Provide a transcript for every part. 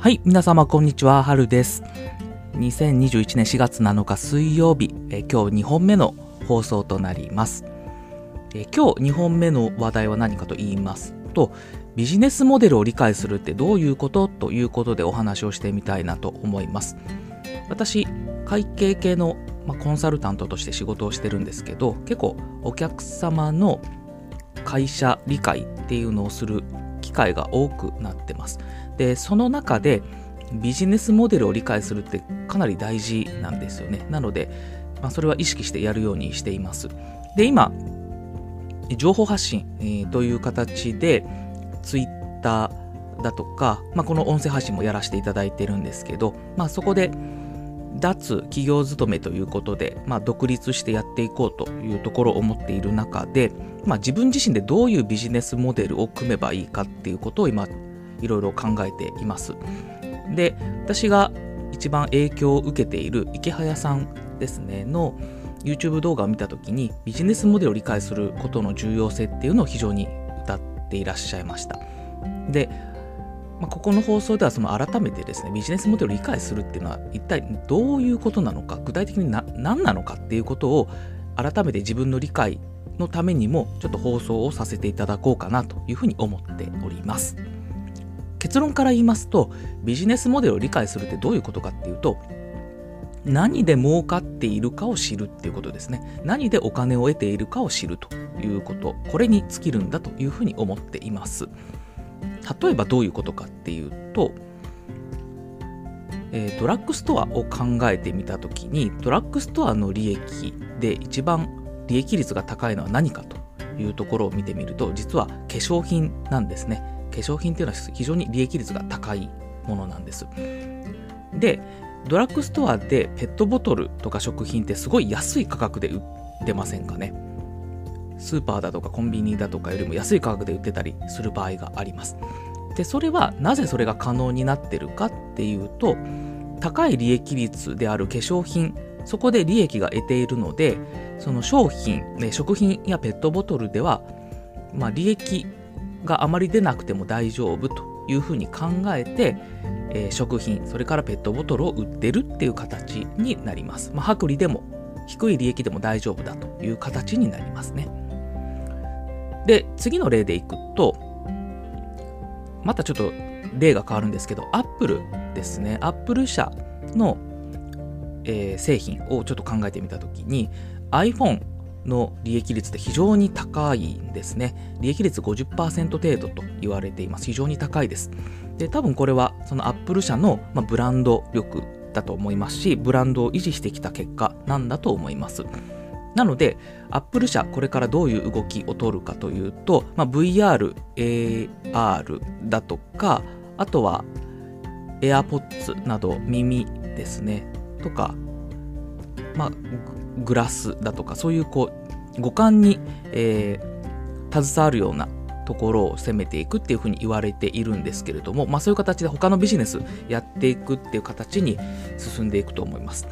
はい、皆様こんにちは、はるです。2021年4月7日水曜日、え今日2本目の放送となります。え今日2本目の話題は何かと言いますと、ビジネスモデルを理解するってどういうことということでお話をしてみたいなと思います。私、会計系の、ま、コンサルタントとして仕事をしてるんですけど、結構お客様の会社理解っていうのをする機会が多くなってます。で、その中でビジネスモデルを理解するってかなり大事なんですよね。なので、まあ、それは意識してやるようにしています。で、今、情報発信、えーという形で、ツイッターだとか、まあ、この音声配信もやらせていただいてるんですけど、まあ、そこで、脱企業勤めということで、まあ、独立してやっていこうというところを思っている中で、まあ、自分自身でどういうビジネスモデルを組めばいいかっていうことを今いろいろ考えています。で私が一番影響を受けている池早さんですねの YouTube 動画を見た時にビジネスモデルを理解することの重要性っていうのを非常に歌っていらっしゃいました。でまあ、ここの放送ではその改めてですねビジネスモデルを理解するっていうのは一体どういうことなのか具体的にな何なのかっていうことを改めて自分の理解のためにもちょっと放送をさせていただこうかなというふうに思っております。結論から言いますとビジネスモデルを理解するってどういうことかっていうと何で儲かっているかを知るっていうことですね。何でお金を得ているかを知るということ。これに尽きるんだというふうに思っています。例えばどういうことかっていうと、えードラッグストアを考えてみたときにドラッグストアの利益で一番利益率が高いのは何かというところを見てみると実は化粧品なんですね。化粧品っていうのは非常に利益率が高いものなんですでドラッグストアでペットボトルとか食品ってすごい安い価格で売ってませんかねスーパーだとかコンビニだとかよりも安い価格で売ってたりする場合があります。で、それはなぜそれが可能になってるかっていうと、高い利益率である化粧品、そこで利益が得ているので、その商品、ね、食品やペットボトルでは、まあ、利益があまり出なくても大丈夫というふうに考えて、えー食品、それからペットボトルを売ってるっていう形になります。まあ、薄利でも低い利益でも大丈夫だという形になりますね。で、次の例でいくと、またちょっと例が変わるんですけど、アップルですね。アップル社の、えー製品をちょっと考えてみたときに、iPhone の利益率って非常に高いんですね。利益率50%程度と言われています。非常に高いです。で、多分これはそのアップル社の、ま、ブランド力だと思いますし、ブランドを維持してきた結果なんだと思います。なので、アップル社、これからどういう動きを取るかというと、まあ、VR、AR だとか、あとは AirPods など耳ですね、とか、まあ、グラスだとか、そういうこう、五感に、えー携わるようなところを攻めていくっていうふうに言われているんですけれども、まあ、そういう形で他のビジネスやっていくっていう形に進んでいくと思います。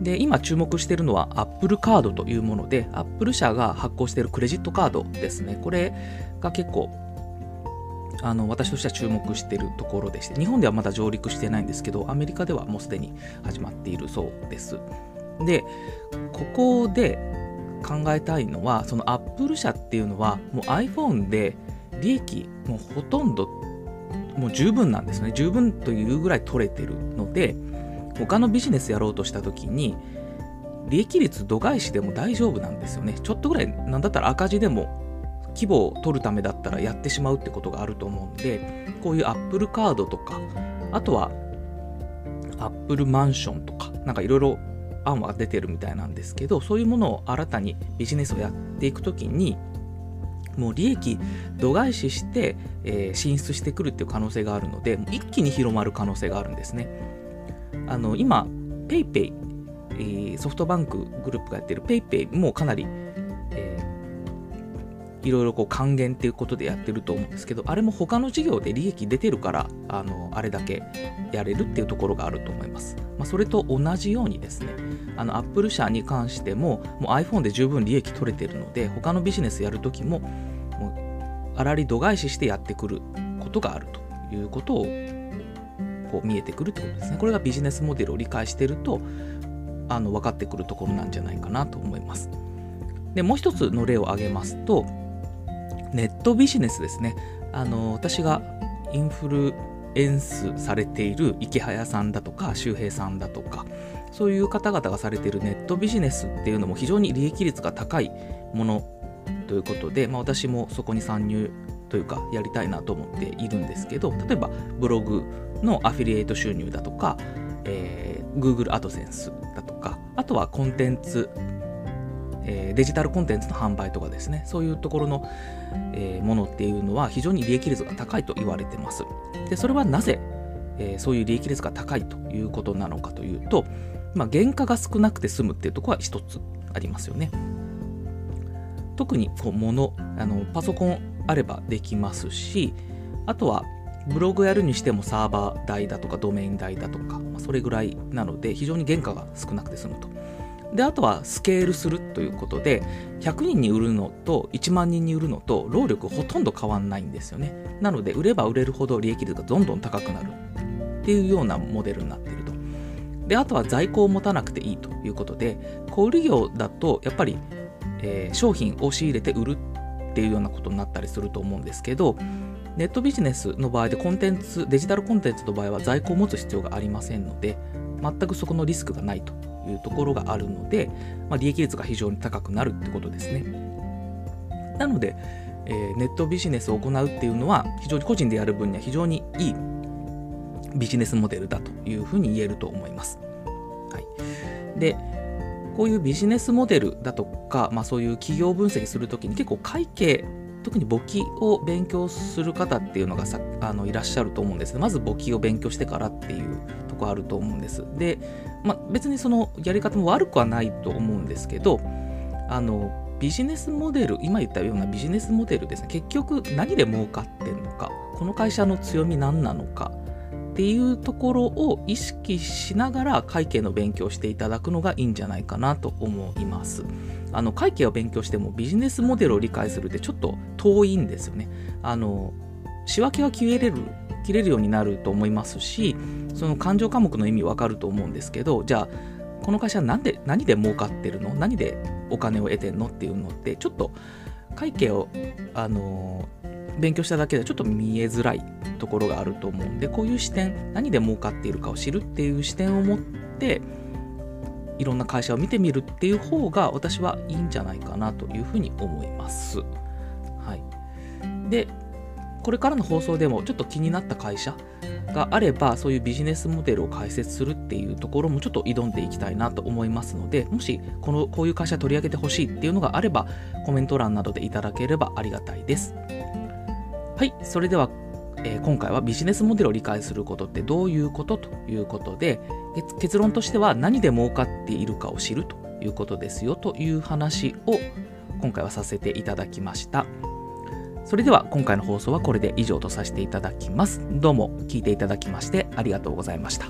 で今注目しているのは Apple カードというもので Apple 社が発行しているクレジットカードですねこれが結構あの私としては注目しているところでして日本ではまだ上陸してないんですけどアメリカではもうすでに始まっているそうですでここで考えたいのはその Apple 社っていうのはもう iPhone で利益もうほとんどもう十分なんですね。十分というぐらい取れてるので他のビジネスやろうとした時に利益率度外視でも大丈夫なんですよね。ちょっとぐらいなんだったら赤字でも規模を取るためだったらやってしまうってことがあると思うんでこういう Apple カードとかあとは Apple マンションとかなんかいろいろ案は出てるみたいなんですけどそういうものを新たにビジネスをやっていく時にもう利益度外視して、えー進出してくるっていう可能性があるので一気に広まる可能性があるんですね。あの今 PayPay、えソフトバンクグループがやってる PayPay もかなり、いろいろこう還元っていうことでやってると思うんですけどあれも他の事業で利益出てるからあのあれだけやれるっていうところがあると思います、まあ、それと同じようにですねあの Apple 社に関してももう iPhone で十分利益取れてるので他のビジネスやるときももうあらり度外視してやってくることがあるということをこう見えてくるってことですね。これがビジネスモデルを理解しているとあの分かってくるところなんじゃないかなと思います。でもう一つの例を挙げますとネットビジネスですね。あの私がインフルエンスされている池早さんだとか周平さんだとかそういう方々がされているネットビジネスっていうのも非常に利益率が高いものということで、まあ、私もそこに参入というかやりたいなと思っているんですけど例えばブログのアフィリエイト収入だとか、えー、Google アドセンスだとかあとはコンテンツえー、デジタルコンテンツの販売とかですね、そういうところの、えー、ものっていうのは非常に利益率が高いと言われてます。で、それはなぜ、えー、そういう利益率が高いということなのかというと、まあ、原価が少なくて済むっていうところは一つありますよね。特にこう物あのパソコンあればできますしあとはブログやるにしてもサーバー代だとかドメイン代だとか、ま、それぐらいなので非常に原価が少なくて済むと。であとはスケールするということで100人に売るのと1万人に売るのと労力ほとんど変わんないんですよね。なので売れば売れるほど利益率がどんどん高くなる。っていうようなモデルになっていると。であとは在庫を持たなくていいということで小売業だとやっぱり、えー、商品を仕入れて売るっていうようなことになったりすると思うんですけどネットビジネスの場合でコンテンツデジタルコンテンツの場合は在庫を持つ必要がありませんので全くそこのリスクがないと。いうところがあるので、まあ、利益率が非常に高くなるってことですね。なので、えー、ネットビジネスを行うっていうのは非常に個人でやる分には非常にいいビジネスモデルだというふうに言えると思います。はい、でこういうビジネスモデルだとか、まあ、そういう企業分析するときに結構会計特に簿記を勉強する方っていうのがさあのいらっしゃると思うんですまず簿記を勉強してからっていうとこあると思うんですで、まあ、別にそのやり方も悪くはないと思うんですけどあのビジネスモデル今言ったようなビジネスモデルですね結局何で儲かってんのかこの会社の強み何なのかっていうところを意識しながら会計の勉強していただくのがいいんじゃないかなと思います。あの会計を勉強してもビジネスモデルを理解するってちょっと遠いんですよね。あの仕分けは切れる切れるようになると思いますしその勘定科目の意味わかると思うんですけどじゃあこの会社なんで何で儲かってるの？何でお金を得てんのっていうのってちょっと会計をあの勉強しただけでちょっと見えづらいところがあると思うんでこういう視点何で儲かっているかを知るっていう視点を持っていろんな会社を見てみるっていう方が私はいいんじゃないかなというふうに思います。はい、でこれからの放送でもちょっと気になった会社があればそういうビジネスモデルを解説するっていうところもちょっと挑んでいきたいなと思いますのでもしこのこういう会社取り上げてほしいっていうのがあればコメント欄などでいただければありがたいです。はい、それでは、えー、今回はビジネスモデルを理解することってどういうことということで結論としては何で儲かっているかを知るということですよという話を今回はさせていただきました。それでは今回の放送はこれで以上とさせていただきます。どうも聞いていただきましてありがとうございました。